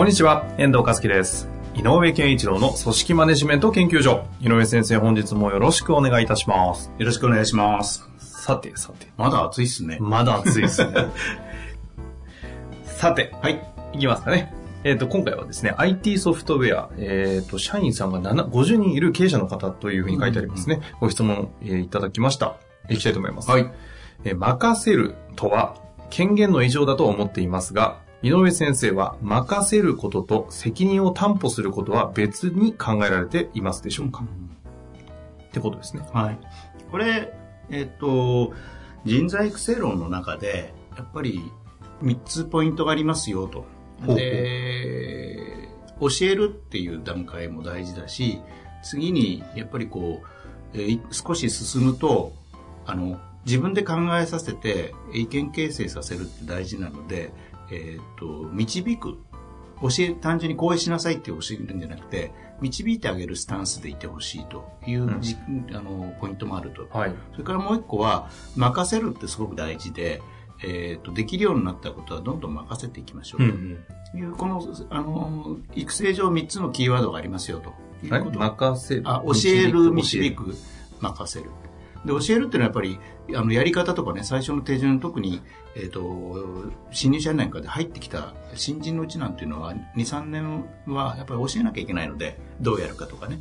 こんにちは、遠藤和樹です。井上健一郎の組織マネジメント研究所。井上先生、本日もよろしくお願いいたします。よろしくお願いします。さて、さて。まだ暑いっすね。まだ暑いですね。さて、はい。いきますかね。えっ、と、今回はですね、IT ソフトウェア、えっ、と、社員さんが7 50人いる経営者の方というふうに書いてありますね。ご質問、えーいただきました。いきたいと思います。はい。えー任せるとは権限の異常だと思っていますが、井上先生は任せることと責任を担保することは別に考えられていますでしょうか、ってことですね。はい。これ、えっ、と、人材育成論の中で、やっぱり3つポイントがありますよと。で、教えるっていう段階も大事だし、次に、やっぱりこう、えー少し進むと、あの、自分で考えさせて意見形成させるって大事なので、えっ、と、導く。教え、単純にこうしなさいって教えるんじゃなくて、導いてあげるスタンスでいてほしいというじ、あの、ポイントもあると。はい。それからもう一個は、任せるってすごく大事で、えっ、と、できるようになったことはどんどん任せていきましょうと。うんいう、この、あの、育成上3つのキーワードがありますよと。うん。いうこと任せる。あ、教える、導導く、任せる。で、教えるっていうのはやっぱり、あの、やり方とかね、最初の手順、特に、えっ、と、新入社員なんかで入ってきた新人のうちなんていうのは、2、3年はやっぱり教えなきゃいけないので、どうやるかとかね。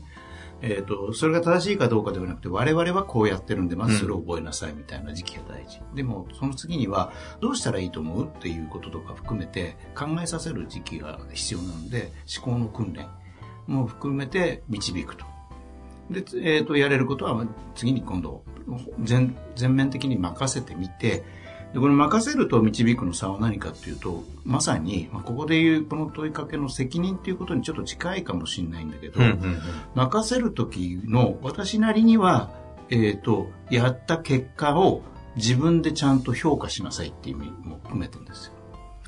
えっ、と、それが正しいかどうかではなくて、我々はこうやってるんで、まずそれを覚えなさいみたいな時期が大事。でも、その次には、どうしたらいいと思うっていうこととか含めて、考えさせる時期が必要なので、思考の訓練も含めて導くと。で、えっ、と、やれることは、まあ次に今度、全、全面的に任せてみて、で、この任せると導くの差は何かっていうと、まさに、まあ、ここでいうこの問いかけの責任っていうことにちょっと近いかもしれないんだけど、うんうんうん。任せる時の私なりには、えっ、と、やった結果を自分でちゃんと評価しなさいっていう意味も含めてるんですよ。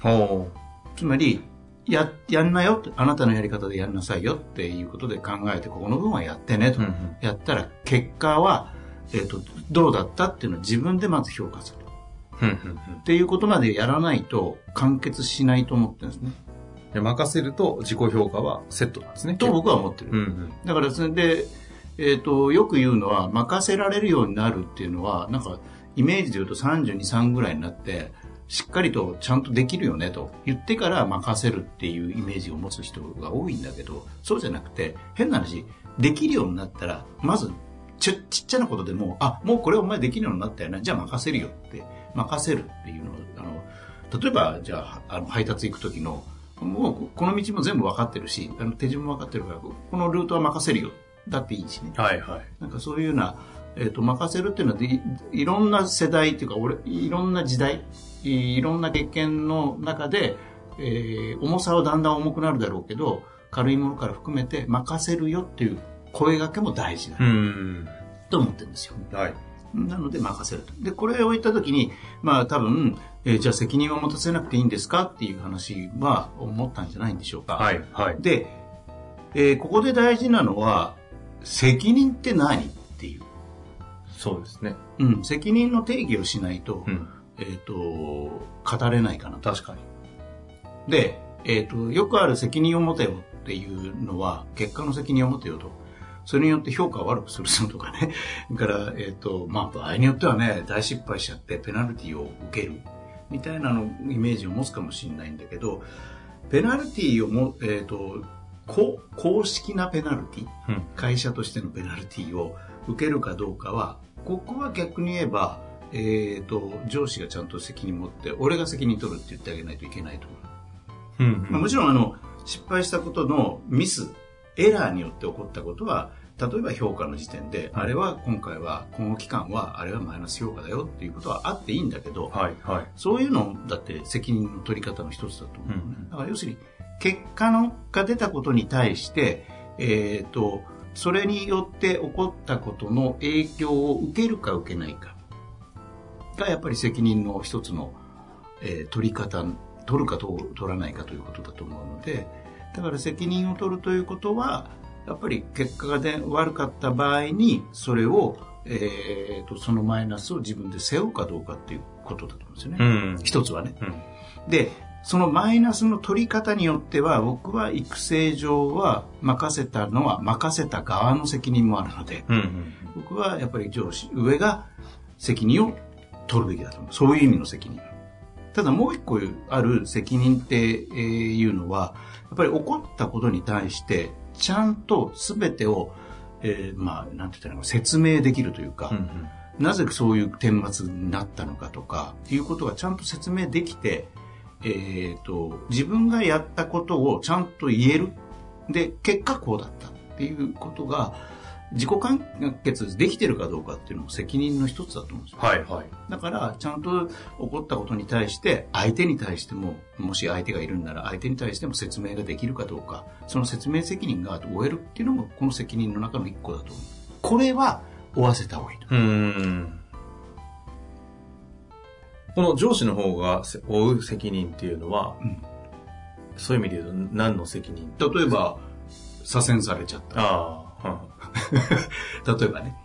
ほつまり、や、やんなよって、あなたのやり方でやんなさいよっていうことで考えて、ここの分はやってねと。うんうんやったら、結果は、えっ、と、どうだったっていうのを自分でまず評価する。っていうことまでやらないと完結しないと思ってるんですね。で任せると自己評価はセットなんですね。と僕は思ってる。うんうん。だからそれで、えっ、と、よく言うのは、任せられるようになるっていうのは、なんか、イメージで言うと32、3ぐらいになって、しっかりとちゃんとできるよねと言ってから任せるっていうイメージを持つ人が多いんだけど、そうじゃなくて、変な話、できるようになったら、まず、ちっちゃなことでも、あ、もうこれお前できるようになったよな、じゃあ任せるよって、任せるっていうのを、あの、例えば、じゃあ、あの、配達行く時の、もう、この道も全部分かってるし、あの、手順も分かってるから、このルートは任せるよ。だっていいしね。はいはい。なんかそういうような、えっ、と、任せるっていうのはでい、いろんな世代っていうか、俺、いろんな時代、いいろんな経験の中で、えー重さはだんだん重くなるだろうけど、軽いものから含めて任せるよっていう声掛けも大事だうん。と思ってるんですよ。はい。なので任せると。で、これを言ったときに、まあ多分、えーじゃあ責任を持たせなくていいんですかっていう話は思ったんじゃないんでしょうか。はいはい。で、えーここで大事なのは、責任って何っていう。そうですね。うん、責任の定義をしないと、うん。えっ、と、語れないかなと。確かに。で、えっ、と、よくある責任を持てよっていうのは、結果の責任を持てよと。それによって評価を悪くするとかね。だから、えっ、と、まあ、場合によってはね、大失敗しちゃってペナルティを受ける。みたいなの、イメージを持つかもしれないんだけど、ペナルティをも、えっ、と、こ公式なペナルティ、うん。会社としてのペナルティを受けるかどうかは、ここは逆に言えば、えっ、と、上司がちゃんと責任持って、俺が責任取るって言ってあげないといけないと思う。うんまあ、もちろん、あの、失敗したことのミス、エラーによって起こったことは、例えば評価の時点で、あれは今回は、この期間は、あれはマイナス評価だよっていうことはあっていいんだけど、はい、はい。そういうのだって責任の取り方の一つだと思う、ねうん。だから要するに、結果のが出たことに対して、えっ、と、それによって起こったことの影響を受けるか受けないかがやっぱり責任の一つの、えー取り方、取るかと取らないかということだと思うので、だから責任を取るということは、やっぱり結果がで悪かった場合に、それを、えーと、そのマイナスを自分で背負うかどうかっていうことだと思うんですよね。うん。一つはね。うん。で、そのマイナスの取り方によっては、僕は育成上は任せたのは任せた側の責任もあるので、うんうん。僕はやっぱり上司、上が責任を取るべきだと思う。そういう意味の責任。ただもう一個ある責任っていうのは、やっぱり起こったことに対して、ちゃんと全てを、えーまあ、なんて言ったらいいのか説明できるというか、うんうん。なぜそういう顛末になったのかとか、いうことがちゃんと説明できて、えっ、と、自分がやったことをちゃんと言える。で、結果こうだったっていうことが、自己完結できてるかどうかっていうのも責任の一つだと思うんですよ。はい、はい。だから、ちゃんと起こったことに対して、相手に対しても、もし相手がいるんなら、相手に対しても説明ができるかどうか、その説明責任が負えるっていうのも、この責任の中の一個だと思う。これは、負わせた方がいいと。うーん。この上司の方がせ負う責任っていうのは、うんそういう意味で言うと何の責任？例えば、左遷されちゃった。ああ、例えばね。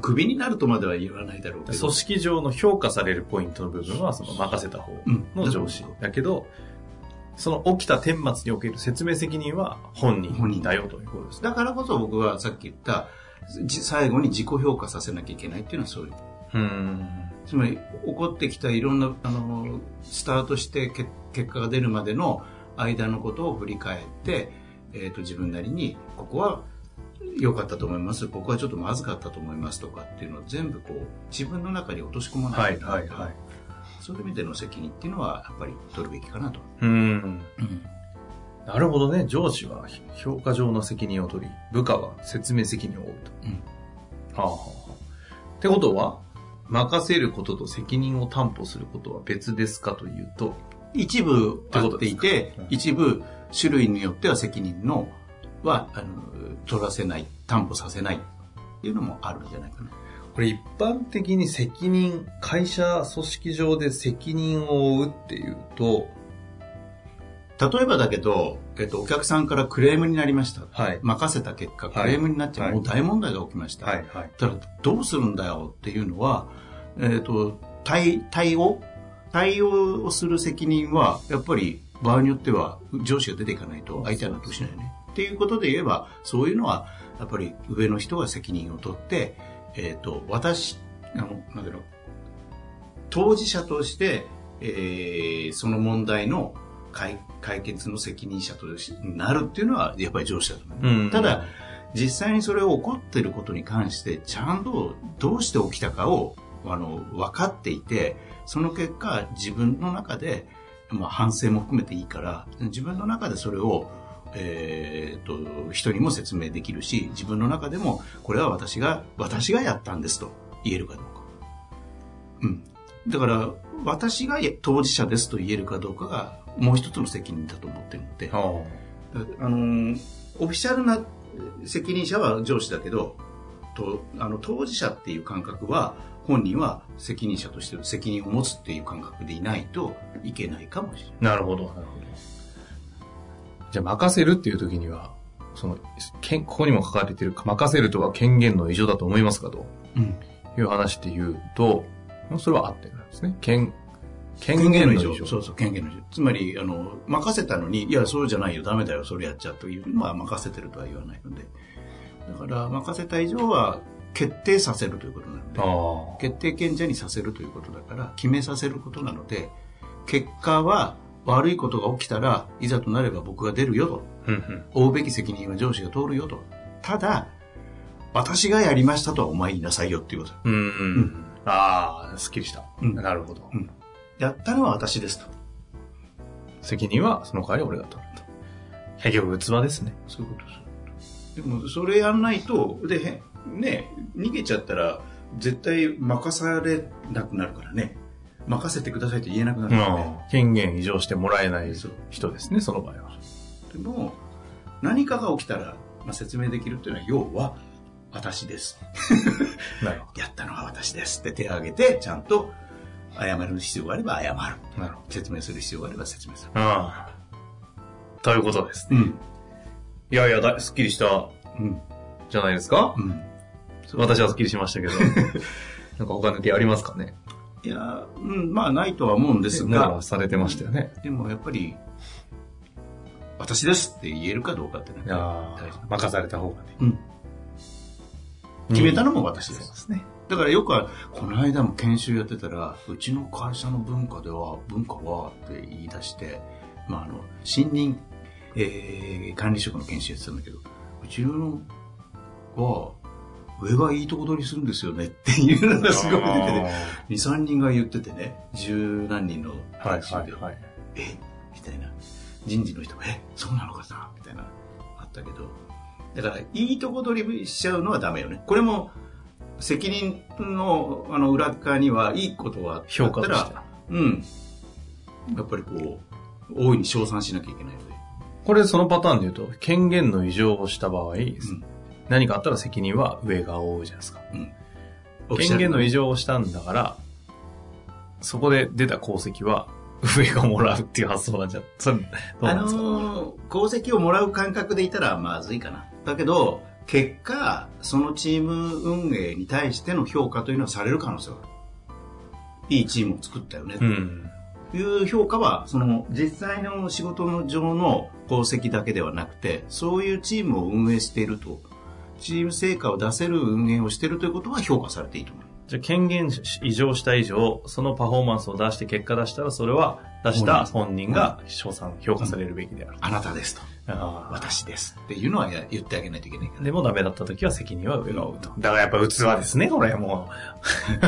クビになるとまでは言わないだろうけど。組織上の評価されるポイントの部分はその任せた方の上司。だけど、その起きた顛末における説明責任は本人だよということですね。だからこそ僕はさっき言った、じ最後に自己評価させなきゃいけないっていうのはそういう。う。つまり、起こってきたいろんな、あの、スタートしてけ結果が出るまでの間のことを振り返って、えっ、と、自分なりに、ここは良かったと思います、ここはちょっとまずかったと思いますとかっていうのを全部こう、自分の中に落とし込まないとはいはいはい。そういう意味での責任っていうのは、やっぱり取るべきかなと。うーん。なるほどね。上司は評価上の責任を取り、部下は説明責任を負うと。うんはあはあはあ。ってことは、任せることと責任を担保することは別ですかというと、一部あっていてうん、一部種類によっては責任のはあの取らせない、担保させないっていうのもあるんじゃないかな。これ一般的に責任、会社組織上で責任を負うっていうと、例えばだけど、えっと、お客さんからクレームになりました。はい。任せた結果、はいクレームになっちゃう。はいもう大問題が起きました。はい、はい。ただ、どうするんだよっていうのは、えっと、対、対応？対応をする責任は、やっぱり場合によっては上司が出ていかないと相手は納得しないよね。っていうことで言えば、そういうのは、やっぱり上の人が責任を取って、えっ、と、私、あの、なんだろう、当事者として、えーその問題の解解決の責任者としなるっていうのは、やっぱり上司だと思う。うんただ、実際にそれを起こっていることに関して、ちゃんとどうして起きたかを、あの、分かっていて、その結果、自分の中で、まあ、反省も含めていいから、自分の中でそれを、えーっと、人にも説明できるし、自分の中でも、これは私が、私がやったんですと言えるかどうか。うん。だから、私が当事者ですと言えるかどうかが、もう一つの責任だと思ってるので、はあのーオフィシャルな責任者は上司だけど、とあの当事者っていう感覚は、本人は責任者として責任を持つっていう感覚でいないといけないかもしれない。あなるほど、なるほど。じゃあ、任せるっていう時には、その、けんここにも書かれている、任せるとは権限の異常だと思いますかとうん。いう話で言うと、それは合ってるんですね。権、権限の異常。そうそう、権限の異常。つまり、あの、任せたのに、いや、そうじゃないよ、ダメだよ、それやっちゃうという、まあ、任せてるとは言わないので。だから、任せた以上は、決定させるということなので。決定権者にさせるということだから、決めさせることなので、結果は悪いことが起きたらいざとなれば僕が出るよと。うんうん。負うべき責任は上司が通るよと。ただ、私がやりましたとはお前言いなさいよっていうこと。うんうん。ああ、すっきりした。うんなるほど。うんやったのは私ですと。責任はその代わり俺が取ると。結局、器ですね。そういうことです。でも、それやんないと、で、ね、逃げちゃったら、絶対任されなくなるからね。任せてくださいと言えなくなるからね。権限移譲してもらえない人ですね、その場合は。でも、何かが起きたら、まあ、説明できるっていうのは、要は、私です。なるほやったのは私ですって手を挙げて、ちゃんと謝る必要があれば謝る。ど。なるほ説明する必要があれば説明する。ど。ああ。ということですね。うん。いやいや、だすっきりしたうん。じゃないですか？うん。私はすっきりしましたけど。なんか他の手ありますかね？いや、うん、まあないとは思うんですがが、されてましたよね。でもやっぱり、私ですって言えるかどうかってねいや大事ー任された方がね。うん。決めたのも私です。そうですね。だからよくは、この間も研修やってたら、うちの会社の文化では、文化はって言い出して、まああの、新任、えー、管理職の研修やってたんだけど、うちのは、上がいいとこ取りするんですよねっていうのがすごく出てて、2、3人が言っててね、十何人のはい研修で、はいはい。え？みたいな。人事の人が、え？そうなのかな？みたいな、あったけど。だから、いいとこ取りしちゃうのはダメよね。これも、責任のあの裏側にはいいことは評価としては。うん。やっぱりこう、大いに称賛しなきゃいけないので。これそのパターンで言うと、権限の異常をした場合、うん何かあったら責任は上が負うじゃないですか。オフィシャル権限の異常をしたんだから、そこで出た功績は上がもらうっていう発想なんじゃ、それ、あのー功績をもらう感覚でいたらまずいかな。だけど、結果、そのチーム運営に対しての評価というのはされる可能性はある。いいチームを作ったよね。うん。という評価は、その実際の仕事の上の功績だけではなくて、そういうチームを運営していると、チーム成果を出せる運営をしているということは評価されていいと思う。じゃあ権限異常した以上、そのパフォーマンスを出して結果出したら、それは出した本人が賞賛、評価されるべきである。あなたですと。私です。っていうのはや言ってあげないといけないから。でもダメだった時は責任は上が負うと。だからやっぱ器ですね、これもう。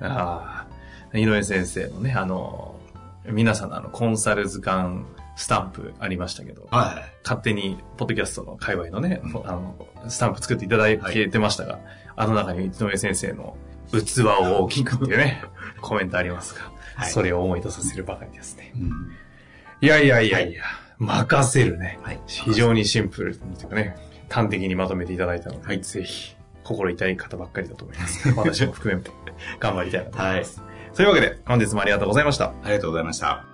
ああ、井上先生のね、あの、皆さんのあの、コンサル図鑑スタンプありましたけど、はい。勝手に、ポッドキャストの界隈のね、うんあの、スタンプ作っていただいてましたが、あの中に井上先生の器を大きくっていうね、コメントありますが、はいそれを思い出させるばかりですね。うんいやいやいやいや、任せるね。はい。非常にシンプルにというかね、端的にまとめていただいたので、はいぜひ、心痛い方ばっかりだと思います。私も含めて、頑張りたいなと思います。はというわけで、本日もありがとうございました。ありがとうございました。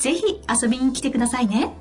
ぜひ遊びに来てくださいね。